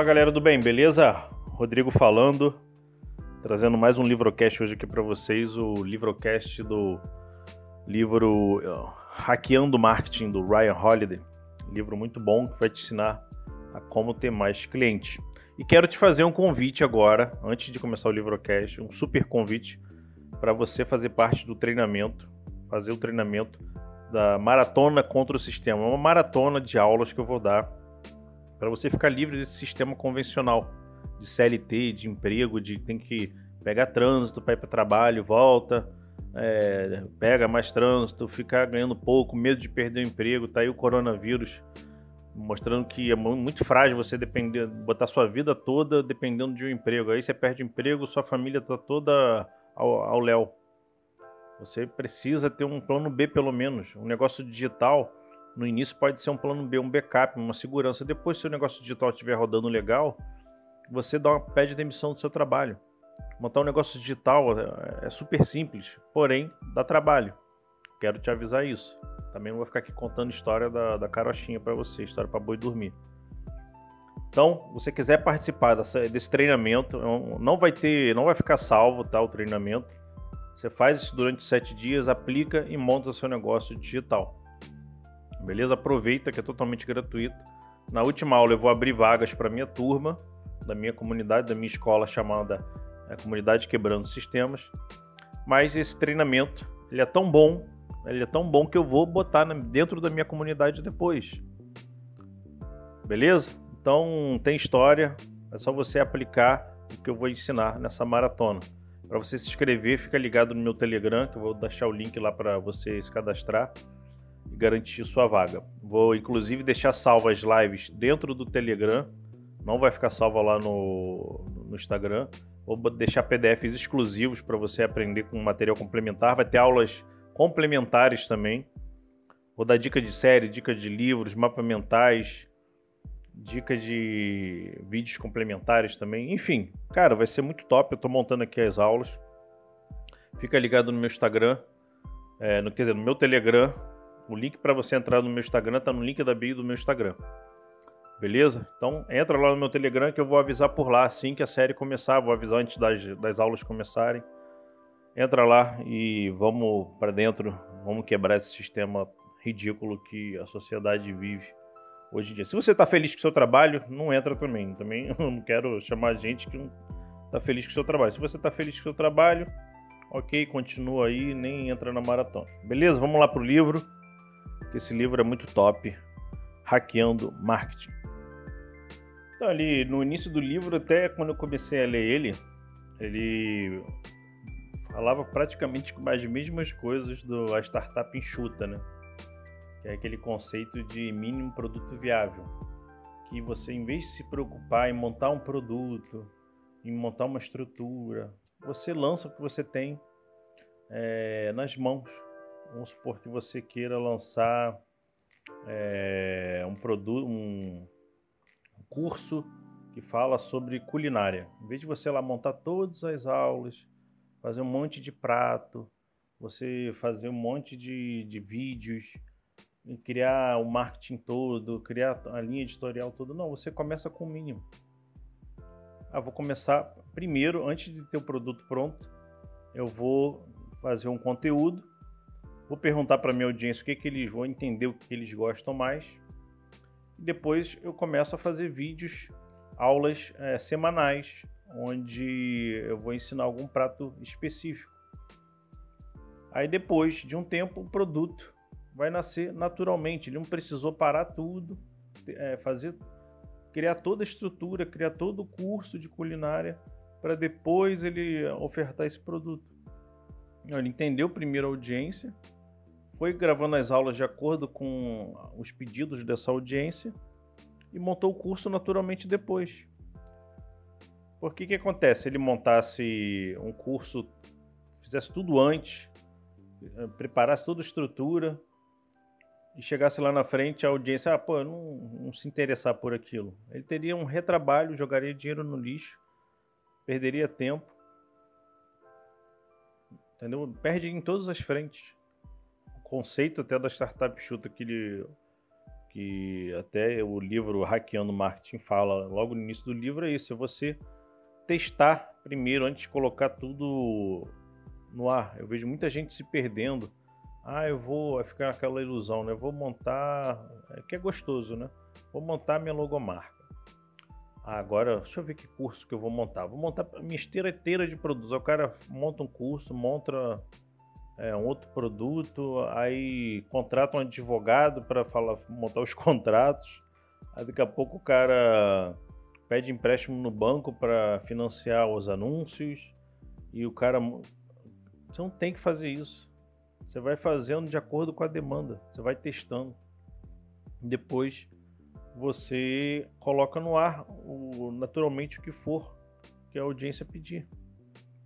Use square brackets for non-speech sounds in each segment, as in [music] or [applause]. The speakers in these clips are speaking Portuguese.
Fala galera do bem, beleza? Rodrigo falando, trazendo mais um livrocast hoje aqui para vocês, o livrocast do livro Hackeando Marketing do Ryan Holiday, livro muito bom que vai te ensinar a como ter mais clientes. E quero te fazer um convite agora, antes de começar o livrocast, um super convite para você fazer parte do treinamento, fazer o treinamento da maratona contra o sistema, uma maratona de aulas que eu vou dar para você ficar livre desse sistema convencional de CLT, de emprego, de tem que pegar trânsito para ir para trabalho, volta, é, pega mais trânsito, ficar ganhando pouco, medo de perder o emprego, tá aí o coronavírus mostrando que é muito frágil você depender, botar sua vida toda dependendo de um emprego. Aí você perde emprego, sua família tá toda ao léu. Você precisa ter um plano B pelo menos, um negócio digital no início pode ser um plano B, um backup, uma segurança. Depois, se o negócio digital estiver rodando legal, você dá uma, pede demissão do seu trabalho. Montar um negócio digital é, é super simples, porém dá trabalho. Quero te avisar isso. Também não vou ficar aqui contando história da, da carochinha para você, história para boi dormir. Então, você quiser participar dessa, desse treinamento, é não vai ter, não vai ficar salvo, tá? O treinamento. Você faz isso durante sete dias, aplica e monta seu negócio digital. Beleza? Aproveita que é totalmente gratuito. Na última aula eu vou abrir vagas para minha turma, da minha comunidade, da minha escola chamada é, Comunidade Quebrando Sistemas. Mas esse treinamento, ele é tão bom, ele é tão bom que eu vou botar dentro da minha comunidade depois. Beleza? Então tem história, é só você aplicar o que eu vou ensinar nessa maratona. Para você se inscrever, fica ligado no meu Telegram, que eu vou deixar o link lá para você se cadastrar garantir sua vaga. Vou inclusive deixar salvas lives dentro do Telegram, não vai ficar salva lá no, no Instagram. Vou deixar PDFs exclusivos para você aprender com material complementar. Vai ter aulas complementares também. Vou dar dica de série, dica de livros, mapas mentais, dica de vídeos complementares também. Enfim, cara, vai ser muito top. Eu estou montando aqui as aulas. Fica ligado no meu Instagram, é, no, quer dizer, no meu Telegram, o link para você entrar no meu Instagram está no link da bio do meu Instagram. Beleza? Então entra lá no meu Telegram que eu vou avisar por lá assim que a série começar. Vou avisar antes das, das aulas começarem. Entra lá e vamos para dentro. Vamos quebrar esse sistema ridículo que a sociedade vive hoje em dia. Se você está feliz com o seu trabalho, não entra também. Também [laughs] eu não quero chamar gente que não está feliz com o seu trabalho. Se você está feliz com o seu trabalho, ok, continua aí, nem entra na maratona. Beleza? Vamos lá pro livro que esse livro é muito top, Hackeando Marketing. Então, ali no início do livro, até quando eu comecei a ler ele, ele falava praticamente as mesmas coisas do a startup enxuta, né? Que é aquele conceito de mínimo produto viável, que você em vez de se preocupar em montar um produto, em montar uma estrutura, você lança o que você tem é, nas mãos vamos supor que você queira lançar é, um produto, um curso que fala sobre culinária. Em vez de você lá montar todas as aulas, fazer um monte de prato, você fazer um monte de, de vídeos, criar o marketing todo, criar a linha editorial toda, não, você começa com o mínimo. Ah, vou começar primeiro, antes de ter o produto pronto, eu vou fazer um conteúdo Vou perguntar para minha audiência o que, que eles vão entender, o que eles gostam mais. Depois eu começo a fazer vídeos, aulas é, semanais, onde eu vou ensinar algum prato específico. Aí depois de um tempo, o produto vai nascer naturalmente. Ele não precisou parar tudo, é, fazer, criar toda a estrutura, criar todo o curso de culinária para depois ele ofertar esse produto. Ele entendeu primeiro a audiência, foi gravando as aulas de acordo com os pedidos dessa audiência e montou o curso naturalmente depois. Por que que acontece? Ele montasse um curso, fizesse tudo antes, eh, preparasse toda a estrutura e chegasse lá na frente a audiência, ah, pô, não, não se interessar por aquilo. Ele teria um retrabalho, jogaria dinheiro no lixo, perderia tempo. Entendeu? Perde em todas as frentes conceito até da startup chuta que ele que até o livro Hackeando Marketing fala logo no início do livro é isso, é você testar primeiro antes de colocar tudo no ar. Eu vejo muita gente se perdendo. Ah, eu vou ficar aquela ilusão, né? Eu vou montar, é que é gostoso, né? Vou montar minha logomarca. Ah, agora, deixa eu ver que curso que eu vou montar. Vou montar minha esteira inteira de produtos. O cara monta um curso, monta é, um outro produto, aí contrata um advogado para montar os [laughs] contratos. Aí daqui a pouco o cara pede empréstimo no banco para financiar os anúncios e o cara você não tem que fazer isso. Você vai fazendo de acordo com a demanda, você vai testando. Depois você coloca no ar o, naturalmente o que for que a audiência pedir.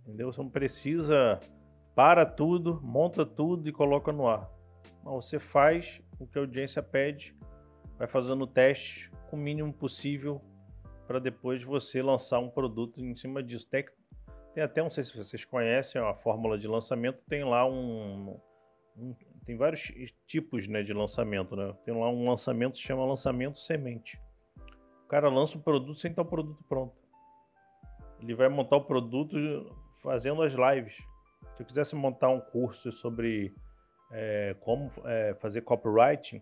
Entendeu? Você não precisa para tudo, monta tudo e coloca no ar. você faz o que a audiência pede, vai fazendo teste com o mínimo possível para depois você lançar um produto em cima disso. Tem, até, não sei se vocês conhecem a fórmula de lançamento, tem lá um, um tem vários tipos né, de lançamento. Né? Tem lá um lançamento que se chama lançamento semente. O cara lança o produto sem estar o produto pronto. Ele vai montar o produto fazendo as lives. Se eu quisesse montar um curso sobre é, como é, fazer copywriting,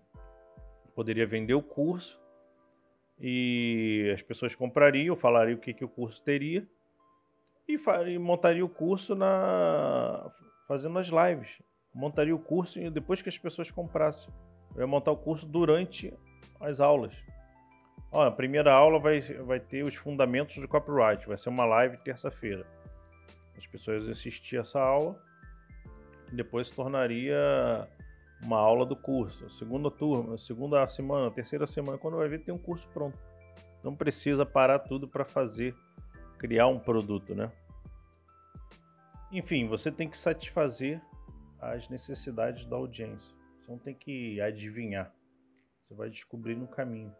poderia vender o curso e as pessoas comprariam, falariam o que, que o curso teria e, montaria o curso na fazendo as lives. Montaria o curso depois que as pessoas comprassem. Eu ia montar o curso durante as aulas. A primeira aula vai, vai ter os fundamentos do copyright. Vai ser uma live terça-feira. As pessoas assistiam essa aula e depois se tornaria uma aula do curso. Segunda turma, segunda semana, terceira semana, quando vai ver tem um curso pronto. Não precisa parar tudo para fazer, criar um produto, né? Enfim, você tem que satisfazer as necessidades da audiência. Você não tem que adivinhar. Você vai descobrir no caminho.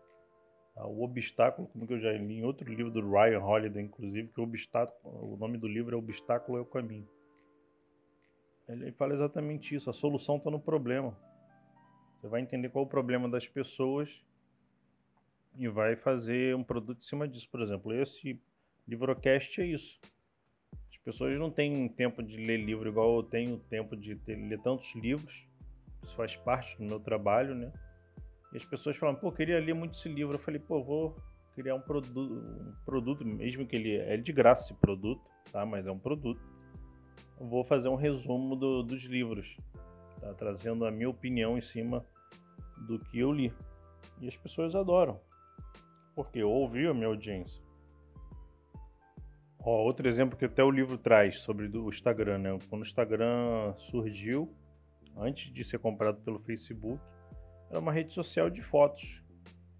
Tá? O obstáculo, como que eu já li em outro livro do Ryan Holiday, inclusive, que o obstáculo, o nome do livro é Obstáculo é o Caminho. Ele fala exatamente isso. A solução está no problema. Você vai entender qual é o problema das pessoas e vai fazer um produto em cima disso. Por exemplo, esse livrocast é isso. As pessoas não têm tempo de ler livro igual eu tenho tempo de ter, ler tantos livros. Isso faz parte do meu trabalho, né? E as pessoas falam, pô, queria ler muito esse livro. Eu falei, pô, vou criar um produto, um produto, mesmo que ele é de graça esse produto, tá? Mas é um produto. Eu vou fazer um resumo do, dos livros, tá? Trazendo a minha opinião em cima do que eu li. E as pessoas adoram, porque ouviu a minha audiência. Ó, outro exemplo que até o livro traz sobre o Instagram, né? Quando o Instagram surgiu, antes de ser comprado pelo Facebook, era uma rede social de fotos.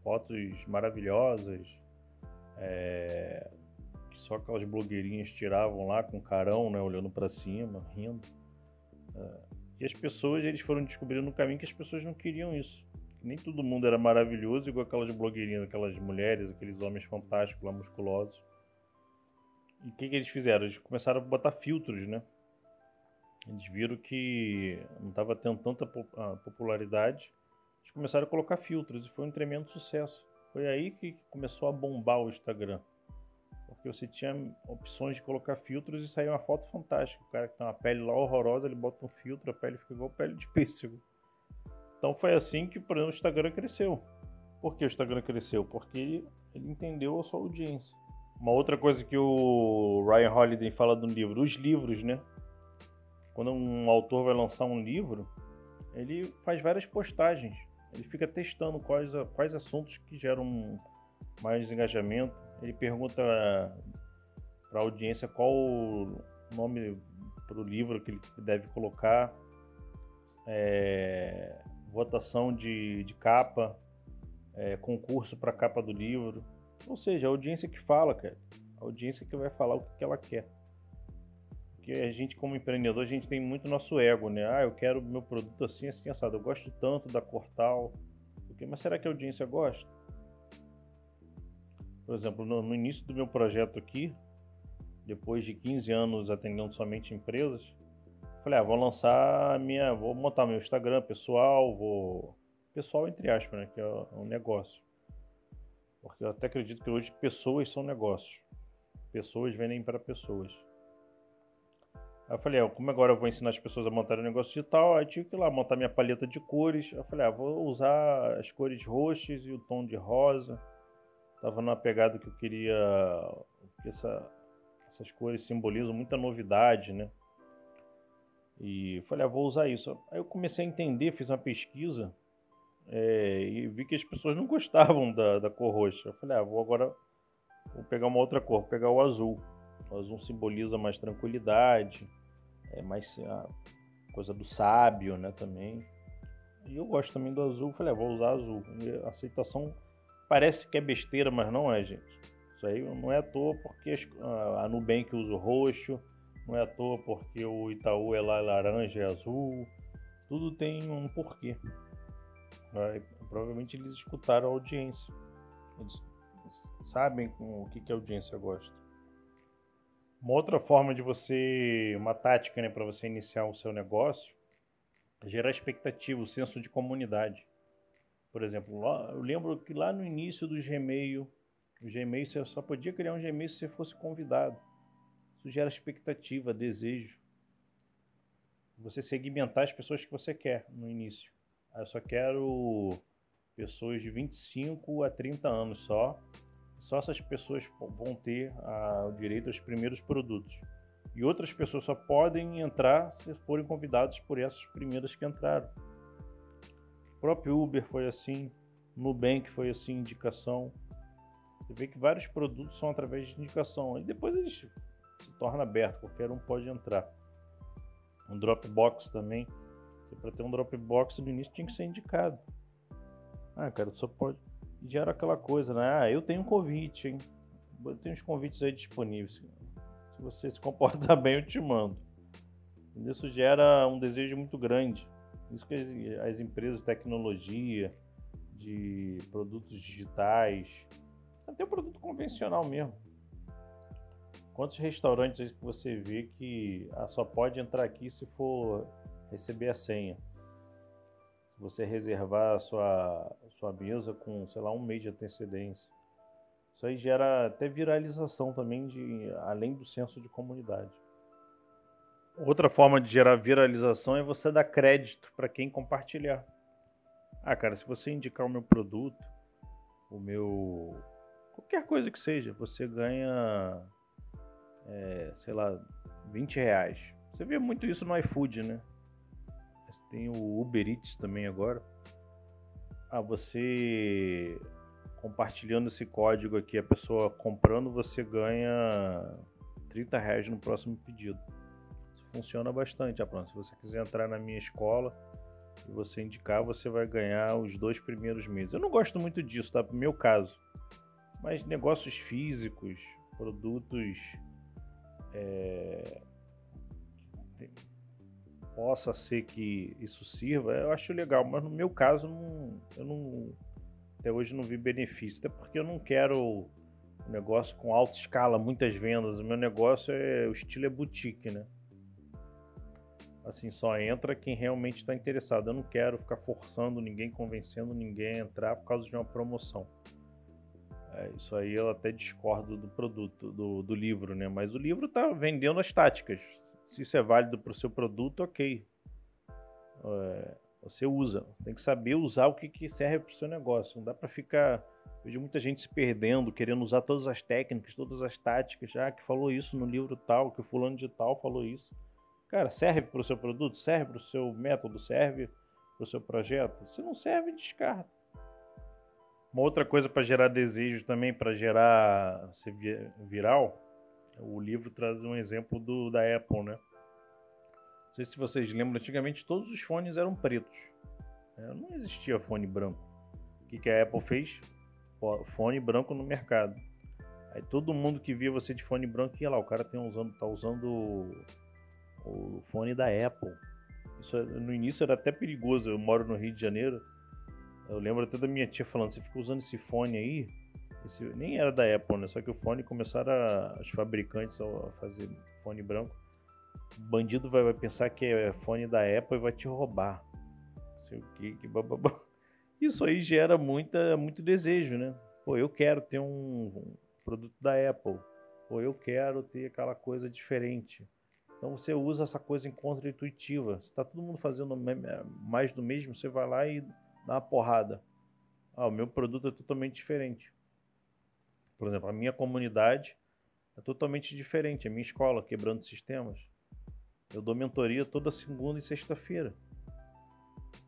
Fotos maravilhosas. É, que só aquelas blogueirinhas tiravam lá com carão, né? Olhando para cima, rindo. É, e as pessoas, eles foram descobrindo no caminho que as pessoas não queriam isso. Que nem todo mundo era maravilhoso, igual aquelas blogueirinhas, aquelas mulheres, aqueles homens fantásticos lá, musculosos. E o que, que eles fizeram? Eles começaram a botar filtros, né? Eles viram que não estava tendo tanta popularidade eles começaram a colocar filtros e foi um tremendo sucesso. Foi aí que começou a bombar o Instagram. Porque você tinha opções de colocar filtros e saía uma foto fantástica. O cara que tem uma pele lá horrorosa, ele bota um filtro, a pele fica igual pele de [laughs] pêssego. Então foi assim que exemplo, o Instagram cresceu. Por que o Instagram cresceu? Porque ele, ele entendeu a sua audiência. Uma outra coisa que o Ryan Holiday fala no livro, os livros, né? Quando um autor vai lançar um livro, ele faz várias postagens ele fica testando quais, quais assuntos que geram mais engajamento. Ele pergunta para a audiência qual o nome para o livro que ele deve colocar, é, votação de, de capa, é, concurso para capa do livro. Ou seja, a audiência que fala, cara. A audiência que vai falar o que, que ela quer. Porque a gente, como empreendedor, a gente tem muito nosso ego, né? Ah, eu quero meu produto assim, assim, assado. Eu gosto tanto da Cortal. Mas será que a audiência gosta? Por exemplo, no, no início do meu projeto aqui, depois de 15 anos atendendo somente empresas, falei, ah, vou lançar minha, vou montar meu Instagram pessoal, vou pessoal entre aspas, né? Que é um negócio. Porque eu até acredito que hoje pessoas são negócios. Pessoas vendem para pessoas. Aí eu falei, ah, como agora eu vou ensinar as pessoas a montar um negócio digital, aí tive que ir lá montar minha paleta de cores. Eu falei, ah, vou usar as cores roxas e o tom de rosa. Tava numa pegada que eu queria. que essa, essas cores simbolizam muita novidade, né? E falei, ah, vou usar isso. Aí eu comecei a entender, fiz uma pesquisa é, e vi que as pessoas não gostavam da, da cor roxa. Eu falei, ah, vou agora vou pegar uma outra cor, pegar o azul. O azul simboliza mais tranquilidade, é mais a coisa do sábio, né, também. E eu gosto também do azul, falei, ah, vou usar azul. E a aceitação parece que é besteira, mas não é, gente. Isso aí não é à toa porque a Nubank usa o roxo, não é à toa porque o Itaú é lá laranja e azul. Tudo tem um porquê. provavelmente eles escutaram a audiência. Eles sabem o que, que a audiência gosta. Uma outra forma de você, uma tática né, para você iniciar o seu negócio, é gerar expectativa, o senso de comunidade. Por exemplo, lá, eu lembro que lá no início do Gmail, o Gmail você só podia criar um Gmail se você fosse convidado. Isso gera expectativa, desejo. Você segmentar as pessoas que você quer no início. Ah, eu só quero pessoas de 25 a 30 anos só só essas pessoas vão ter a, o direito aos primeiros produtos. E outras pessoas só podem entrar se forem convidados por essas primeiras que entraram. O próprio Uber foi assim, Nubank foi assim, indicação. Você vê que vários produtos são através de indicação. E depois eles se torna aberto, qualquer um pode entrar. Um Dropbox também. Para ter um Dropbox no início tinha que ser indicado. Ah, cara, só pode gera aquela coisa, né? Ah, eu tenho um convite, hein? Eu tenho uns convites aí disponíveis. Se você se comportar [laughs] bem, eu te mando. Isso gera um desejo muito grande. Isso que as, as empresas de tecnologia, de produtos digitais, até o produto convencional mesmo. Quantos restaurantes você vê que ah, só pode entrar aqui se for receber a senha? Se você reservar a sua, sua mesa com, sei lá, um mês de antecedência. Isso aí gera até viralização também, de, além do senso de comunidade. Outra forma de gerar viralização é você dar crédito para quem compartilhar. Ah, cara, se você indicar o meu produto, o meu. qualquer coisa que seja, você ganha, é, sei lá, 20 reais. Você vê muito isso no iFood, né? Tem o Uber Eats também agora. Ah, você compartilhando esse código aqui, a pessoa comprando, você ganha 30 reais no próximo pedido. Isso funciona bastante, Aplan. Se você quiser entrar na minha escola e você indicar, você vai ganhar os dois primeiros meses. Eu não gosto muito disso, tá? No meu caso. Mas negócios físicos, produtos é, possa ser que isso sirva, eu acho legal, mas no meu caso não, eu não até hoje não vi benefício, até porque eu não quero um negócio com alta escala, muitas vendas. O meu negócio é o estilo é boutique, né? Assim, só entra quem realmente está interessado. Eu não quero ficar forçando ninguém, convencendo ninguém a entrar por causa de uma promoção. É, isso aí eu até discordo do produto, do, do livro, né? Mas o livro está vendendo as táticas. Se isso é válido para o seu produto, ok. É, você usa. Tem que saber usar o que, que serve para o seu negócio. Não dá para ficar. Vejo muita gente se perdendo, querendo usar todas as técnicas, todas as táticas. Ah, que falou isso no livro tal, que o fulano de tal falou isso. Cara, serve para o seu produto? Serve para o seu método? Serve para o seu projeto? Se não serve, descarta. Uma outra coisa para gerar desejo também, para gerar ser viral, o livro traz um exemplo do, da Apple, né? Não sei se vocês lembram, antigamente todos os fones eram pretos. Né? Não existia fone branco. O que, que a Apple fez? Fone branco no mercado. Aí todo mundo que via você de fone branco ia lá, o cara tem usando, tá usando o, o fone da Apple. Isso no início era até perigoso. Eu moro no Rio de Janeiro. Eu lembro até da minha tia falando: você fica usando esse fone aí, esse, nem era da Apple, né? Só que o fone começaram a, os fabricantes a fazer fone branco. O bandido vai, vai, pensar que é fone da Apple e vai te roubar. Não sei o que, que bababá. Isso aí gera muita, muito desejo, né? Pô, eu quero ter um produto da Apple. Pô, eu quero ter aquela coisa diferente. Então você usa essa coisa contra-intuitiva. Se tá todo mundo fazendo mais do mesmo, você vai lá e dá uma porrada. Ah, o meu produto é totalmente diferente. Por exemplo, a minha comunidade é totalmente diferente. A minha escola, Quebrando Sistemas. Eu dou mentoria toda segunda e sexta-feira.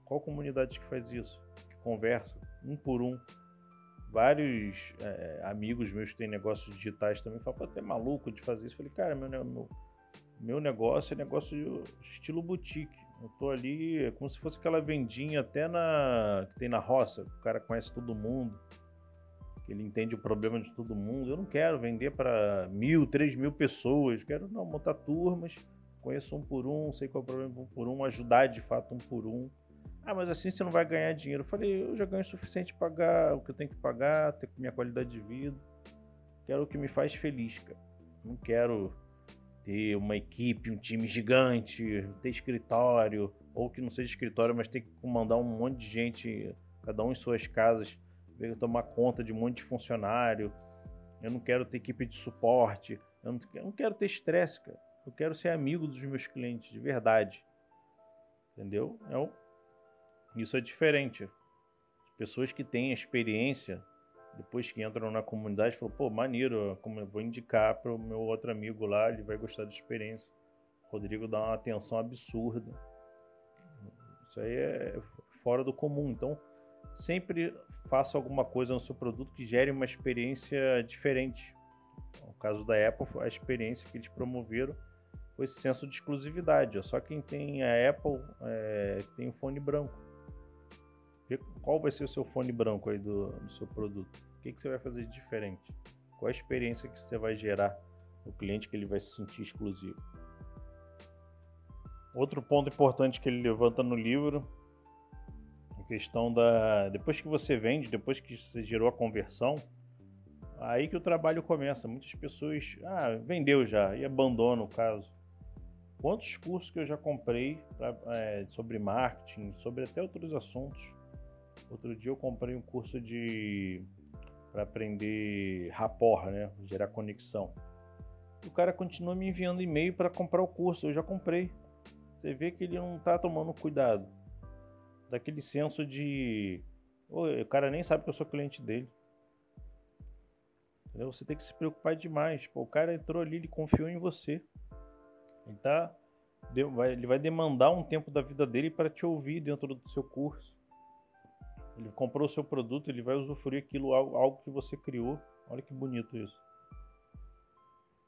Qual comunidade que faz isso? Que conversa, um por um. Vários é, amigos meus que têm negócios digitais também falam, pô, até maluco de fazer isso. Eu falei, cara, meu, meu, meu negócio é negócio estilo boutique. Eu tô ali, é como se fosse aquela vendinha até na que tem na roça, o cara conhece todo mundo, que ele entende o problema de todo mundo. Eu não quero vender para mil, três mil pessoas, quero não montar turmas, conheço um por um, sei qual é o problema um por um, ajudar de fato um por um. Ah, mas assim você não vai ganhar dinheiro. Eu falei, eu já ganho o suficiente para pagar o que eu tenho que pagar, ter minha qualidade de vida. Quero o que me faz feliz, cara. Não quero ter uma equipe, um time gigante, ter escritório, ou que não seja escritório, mas ter que comandar um monte de gente, cada um em suas casas, tomar conta de um monte de funcionário. Eu não quero ter equipe de suporte, eu não, eu não quero ter estresse, cara. Eu quero ser amigo dos meus clientes, de verdade. Entendeu? Um... Isso é diferente. Pessoas que têm experiência depois que entram na comunidade, falou, pô, maneiro, como eu vou indicar para o meu outro amigo lá, ele vai gostar da experiência. O Rodrigo dá uma atenção absurda. Isso aí é fora do comum. Então, sempre faça alguma coisa no seu produto que gere uma experiência diferente. No caso da Apple, a experiência que eles promoveram foi esse senso de exclusividade. Só quem tem a Apple é, tem o fone branco. Qual vai ser o seu fone branco aí do, do seu produto? O que, que você vai fazer de diferente? Qual a experiência que você vai gerar no cliente que ele vai se sentir exclusivo? Outro ponto importante que ele levanta no livro questão da depois que você vende, depois que você gerou a conversão, aí que o trabalho começa. Muitas pessoas, ah, vendeu já e abandona o caso. Quantos cursos que eu já comprei pra, é, sobre marketing, sobre até outros assuntos, Outro dia eu comprei um curso de para aprender rapport, né, gerar conexão. O cara continua me enviando e-mail para comprar o curso, eu já comprei. Você vê que ele não está tomando cuidado. Daquele senso de o cara nem sabe que eu sou cliente dele. Entendeu? Você tem que se preocupar demais. Pô, o cara entrou ali, ele confiou em você. Ele, tá, ele vai demandar um tempo da vida dele para te ouvir dentro do seu curso. Ele comprou o seu produto, ele vai usufruir aquilo, algo que você criou. Olha que bonito isso.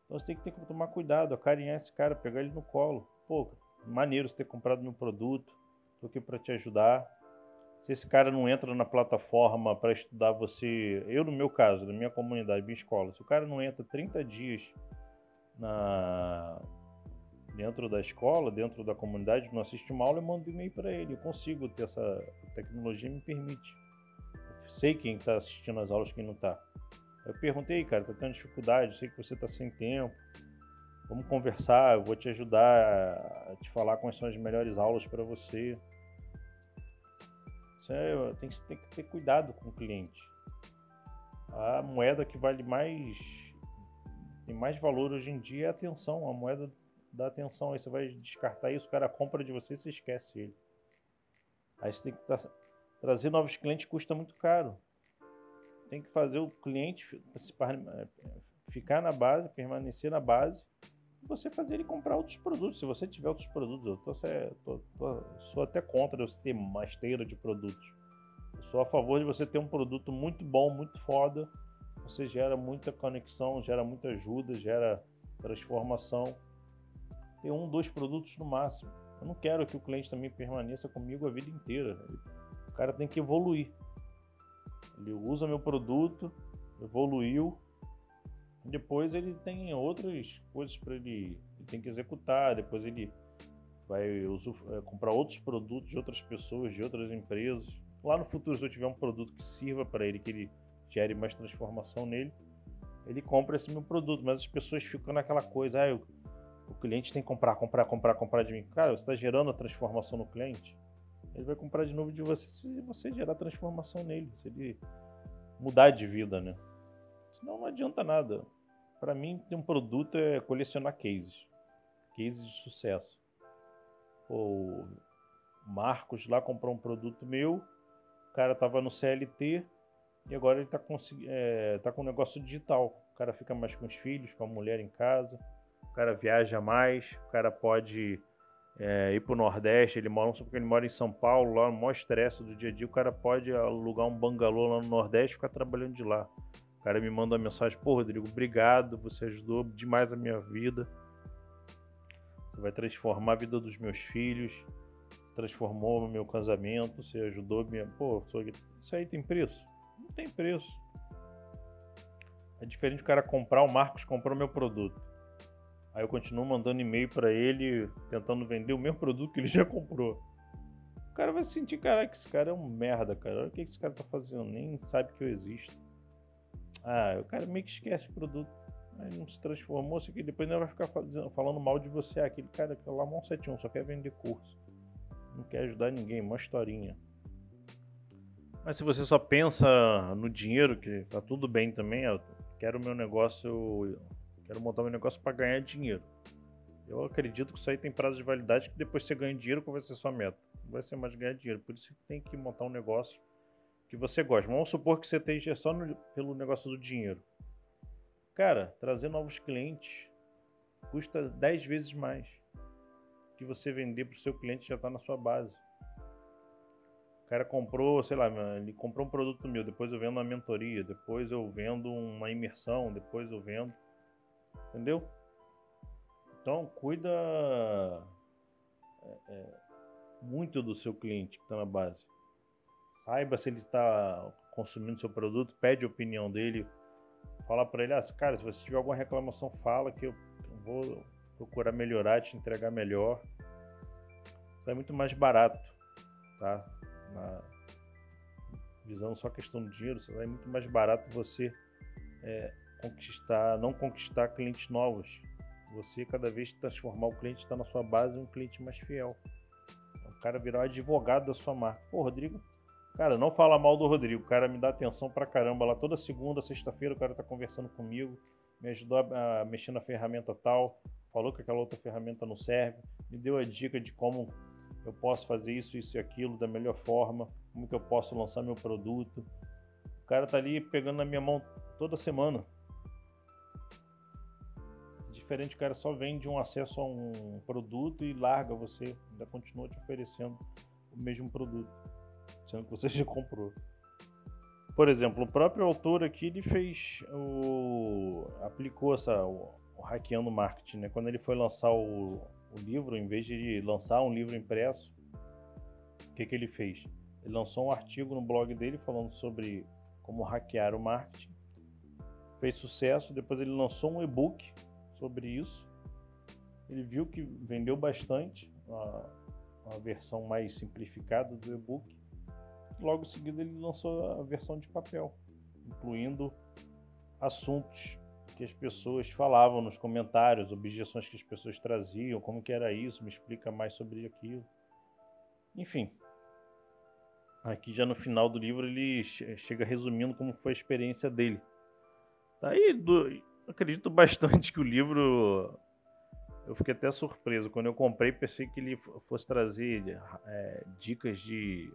Então você tem que, ter que tomar cuidado, acarinhar esse cara, pegar ele no colo. Pô, maneiro você ter comprado meu produto, tô aqui para te ajudar. Se esse cara não entra na plataforma para estudar você, eu no meu caso, na minha comunidade, minha escola, se o cara não entra 30 dias na, dentro da escola, dentro da comunidade, não assiste uma aula, eu mando e-mail para ele. Eu consigo ter essa tecnologia, me permite. Eu sei quem está assistindo as aulas, quem não está. Eu perguntei, cara, tá tendo dificuldade, sei que você está sem tempo. Vamos conversar, eu vou te ajudar a te falar quais são as melhores aulas para você. É, tem que, tem que ter cuidado com o cliente. A moeda que vale mais tem mais valor hoje em dia é a atenção. A moeda dá atenção aí, você vai descartar isso, o cara compra de você e você esquece ele. Aí você tem que tra trazer novos clientes custa muito caro. Tem que fazer o cliente é, ficar na base, permanecer na base, você fazer ele comprar outros produtos. Se você tiver outros produtos, eu tô, tô, tô, sou até contra você ter uma esteira de produtos. Eu sou a favor de você ter um produto muito bom, muito foda. Você gera muita conexão, gera muita ajuda, gera transformação ter um, dois produtos no máximo. Eu não quero que o cliente também permaneça comigo a vida inteira. O cara tem que evoluir. Ele usa meu produto, evoluiu, depois ele tem outras coisas para ele, ele tem que executar, depois ele vai é, comprar outros produtos de outras pessoas, de outras empresas. Lá no futuro, se eu tiver um produto que sirva para ele, que ele gere mais transformação nele, ele compra esse meu produto. Mas as pessoas ficam naquela coisa, ah, eu o cliente tem que comprar, comprar, comprar, comprar de mim. Cara, você está gerando a transformação no cliente. Ele vai comprar de novo de você se você gerar transformação nele, se ele mudar de vida, né? Senão não adianta nada. Para mim, ter um produto é colecionar cases. Cases de sucesso. O Marcos lá comprou um produto meu, o cara tava no CLT e agora ele tá, é, tá com um negócio digital. O cara fica mais com os filhos, com a mulher em casa, o cara viaja mais, o cara pode é, ir pro Nordeste, ele mora, porque ele mora em São Paulo, lá no maior estresse do dia a dia, o cara pode alugar um bangalô lá no Nordeste e ficar trabalhando de lá. Cara me manda uma mensagem, pô Rodrigo, obrigado, você ajudou demais a minha vida. Você vai transformar a vida dos meus filhos, transformou o meu casamento, você ajudou minha. Pô, isso aí tem preço? Não tem preço. É diferente o cara comprar, o Marcos comprou meu produto. Aí eu continuo mandando e-mail para ele, tentando vender o mesmo produto que ele já comprou. O cara vai sentir, caraca, esse cara é um merda, cara. Olha o que esse cara tá fazendo, nem sabe que eu existo. Ah, o cara meio que esquece o produto. Aí não se transformou, isso aqui. Depois não vai ficar falando mal de você. Aquele cara que é lá, mão 71, só quer vender curso. Não quer ajudar ninguém, uma historinha. Mas se você só pensa no dinheiro, que tá tudo bem também, eu quero meu negócio Quero montar meu negócio para ganhar dinheiro. Eu acredito que isso aí tem prazo de validade que depois você ganha dinheiro, qual vai ser sua meta? Não vai ser mais ganhar dinheiro. Por isso que tem que montar um negócio que você gosta. Vamos supor que você esteja só no, pelo negócio do dinheiro. Cara, trazer novos clientes custa 10 vezes mais que você vender para o seu cliente já está na sua base. O cara comprou, sei lá, ele comprou um produto meu, depois eu vendo uma mentoria, depois eu vendo uma imersão, depois eu vendo Entendeu? Então, cuida é, é, muito do seu cliente que está na base. Saiba se ele está consumindo seu produto, pede a opinião dele. Fala para ele, ah, cara, se você tiver alguma reclamação, fala que eu vou procurar melhorar, te entregar melhor. Isso é muito mais barato, tá? Na, visando só questão do dinheiro, é muito mais barato você é, conquistar, não conquistar clientes novos. Você cada vez transformar o cliente está na sua base em um cliente mais fiel. O cara virar um advogado da sua marca. Pô, Rodrigo, cara, não fala mal do Rodrigo. O cara me dá atenção pra caramba lá. Toda segunda, sexta-feira o cara tá conversando comigo, me ajudou a, a mexer na ferramenta tal, falou que aquela outra ferramenta não serve, me deu a dica de como eu posso fazer isso, isso e aquilo da melhor forma, como que eu posso lançar meu produto. O cara tá ali pegando na minha mão toda semana diferente, o cara só vende um acesso a um produto e larga você, ainda continua te oferecendo o mesmo produto, sendo que você [laughs] já comprou. Por exemplo, o próprio autor aqui ele fez o aplicou essa o, hackeando marketing, né? Quando ele foi lançar o, o livro, em vez de lançar um livro impresso, o que que ele fez? Ele lançou um artigo no blog dele falando sobre como hackear o marketing. Fez sucesso, depois ele lançou um e-book sobre isso. Ele viu que vendeu bastante a, a versão mais simplificada do e-book. Logo em seguida, ele lançou a versão de papel, incluindo assuntos que as pessoas falavam nos comentários, objeções que as pessoas traziam, como que era isso, me explica mais sobre aquilo. Enfim, aqui já no final do livro ele chega resumindo como foi a experiência dele. Aí, do, acredito bastante que o livro. Eu fiquei até surpreso. Quando eu comprei, pensei que ele fosse trazer é, dicas de.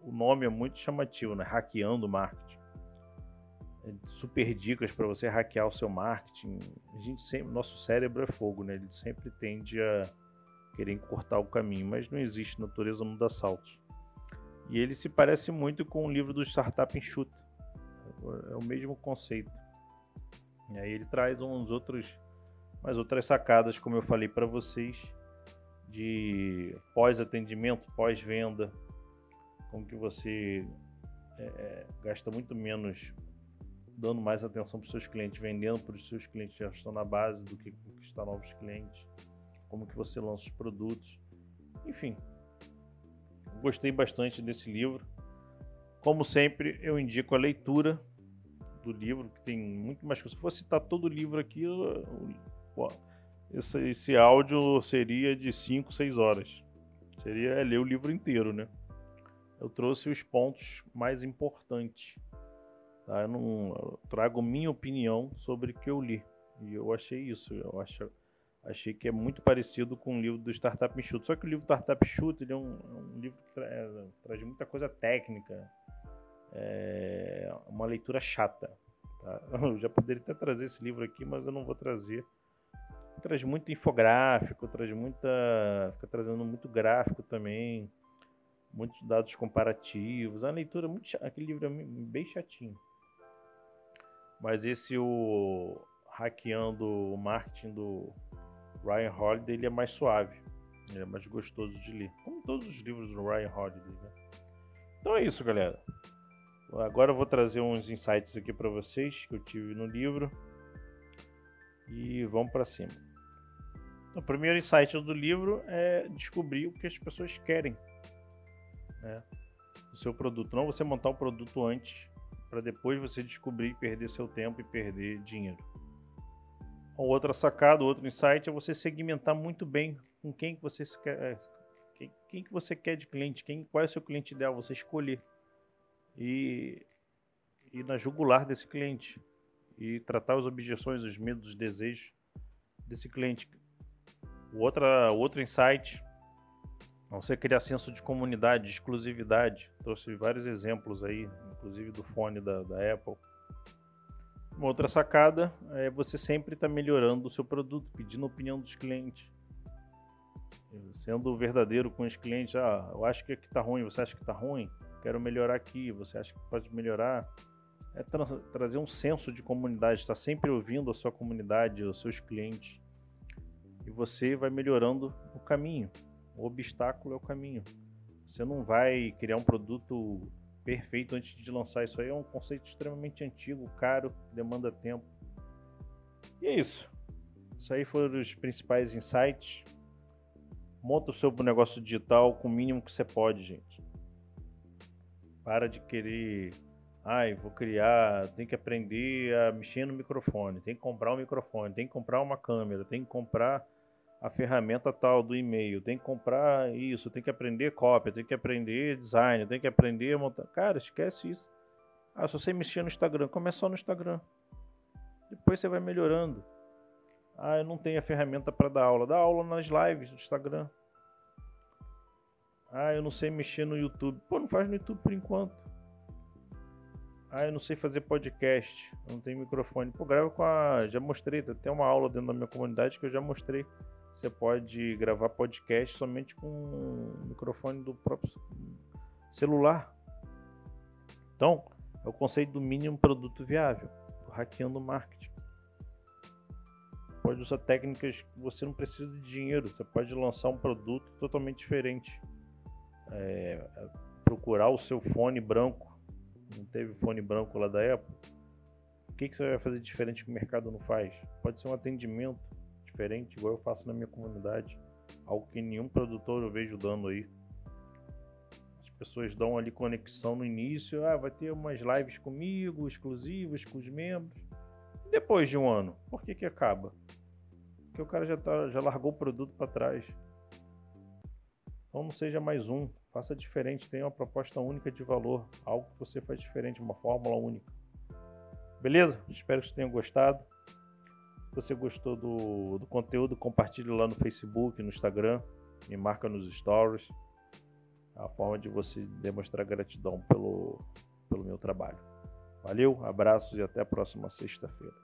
O nome é muito chamativo, né? Hackeando marketing. É, super dicas para você hackear o seu marketing. A gente sempre, nosso cérebro é fogo, né? Ele sempre tende a querer encurtar o caminho, mas não existe natureza não dá saltos. E ele se parece muito com o livro do Startup Enxuta. É o mesmo conceito. E aí ele traz uns outros, mais outras sacadas, como eu falei para vocês, de pós-atendimento, pós-venda, como que você é, é, gasta muito menos dando mais atenção para os seus clientes, vendendo para os seus clientes que já estão na base do que conquistar novos clientes, como que você lança os produtos, enfim. Gostei bastante desse livro. Como sempre, eu indico a leitura do livro, que tem muito mais coisa. Se fosse citar todo o livro aqui, esse, esse áudio seria de 5, 6 horas. Seria ler o livro inteiro, né? Eu trouxe os pontos mais importantes. Tá? Eu, não, eu trago minha opinião sobre o que eu li. E eu achei isso. Eu acho, achei que é muito parecido com o livro do Startup Enxuto. Só que o livro Startup Enxuto é um, é um livro que tra é, traz muita coisa técnica. É uma leitura chata. Tá? [laughs] Eu já poderia até trazer esse livro aqui, mas eu não vou trazer traz muito infográfico, traz muita. fica trazendo muito gráfico também, muitos dados comparativos. A leitura é muito aquele livro é bem chatinho. Mas esse o hackeando o marketing do Ryan Holiday, ele é mais suave, ele é mais gostoso de ler, como todos os livros do Ryan Holiday, né? Então é isso, galera. Agora eu vou trazer uns insights aqui para vocês que eu tive no livro e vamos para cima. O primeiro insight do livro é descobrir o que as pessoas querem né, do seu produto. Não você montar o produto antes, para depois você descobrir, perder seu tempo e perder dinheiro. Outra sacada, outro insight é você segmentar muito bem com quem que você quer, é, quem, quem que você quer de cliente, quem, qual é o seu cliente ideal, você escolher e, e na jugular desse cliente e tratar as objeções, os medos, os desejos desse cliente. O outra, outro insight você criar senso de comunidade, de exclusividade. Trouxe vários exemplos aí, inclusive do fone da, da Apple. Uma outra sacada é você sempre estar tá melhorando o seu produto, pedindo a opinião dos clientes. Sendo verdadeiro com os clientes, ah, eu acho que aqui está ruim, você acha que está ruim? Quero melhorar aqui, você acha que pode melhorar? É tra trazer um senso de comunidade, estar sempre ouvindo a sua comunidade, os seus clientes e você vai melhorando o caminho. O obstáculo é o caminho. Você não vai criar um produto perfeito antes de lançar. Isso aí é um conceito extremamente antigo, caro, demanda tempo. E é isso. Isso aí foram os principais insights. Monta o seu negócio digital com o mínimo que você pode, gente. Para de querer Ai, vou criar, tem que aprender a mexer no microfone, tem que comprar um microfone, tem que comprar uma câmera, tem que comprar a ferramenta tal do e-mail, tem que comprar isso, tem que aprender cópia, tem que aprender design, tem que aprender montar. Cara, esquece isso. Ah, se você mexer no Instagram, começa só no Instagram. Depois você vai melhorando. Ah, eu não tenho a ferramenta para dar aula. Dá aula nas lives do Instagram. Ah, eu não sei mexer no YouTube. Pô, não faz no YouTube por enquanto. Ah, eu não sei fazer podcast, não tenho microfone. Pô, grava com a. Já mostrei, tem uma aula dentro da minha comunidade que eu já mostrei. Você pode gravar podcast somente com o microfone do próprio celular. Então, é o conceito do mínimo produto viável, do hackeando marketing. Pode usar técnicas que você não precisa de dinheiro, você pode lançar um produto totalmente diferente. É, é procurar o seu fone branco não teve fone branco lá da Apple, o que, que você vai fazer diferente que o mercado não faz? Pode ser um atendimento diferente, igual eu faço na minha comunidade, algo que nenhum produtor eu vejo dando aí. As pessoas dão ali conexão no início, ah, vai ter umas lives comigo, exclusivas com os membros. E depois de um ano, por que que acaba? Porque o cara já, tá, já largou o produto para trás. Então não seja mais um, Faça diferente, tenha uma proposta única de valor, algo que você faz diferente, uma fórmula única. Beleza? Espero que vocês tenham gostado. Se você gostou do, do conteúdo, compartilhe lá no Facebook, no Instagram, me marca nos stories. É a forma de você demonstrar gratidão pelo, pelo meu trabalho. Valeu, abraços e até a próxima sexta-feira.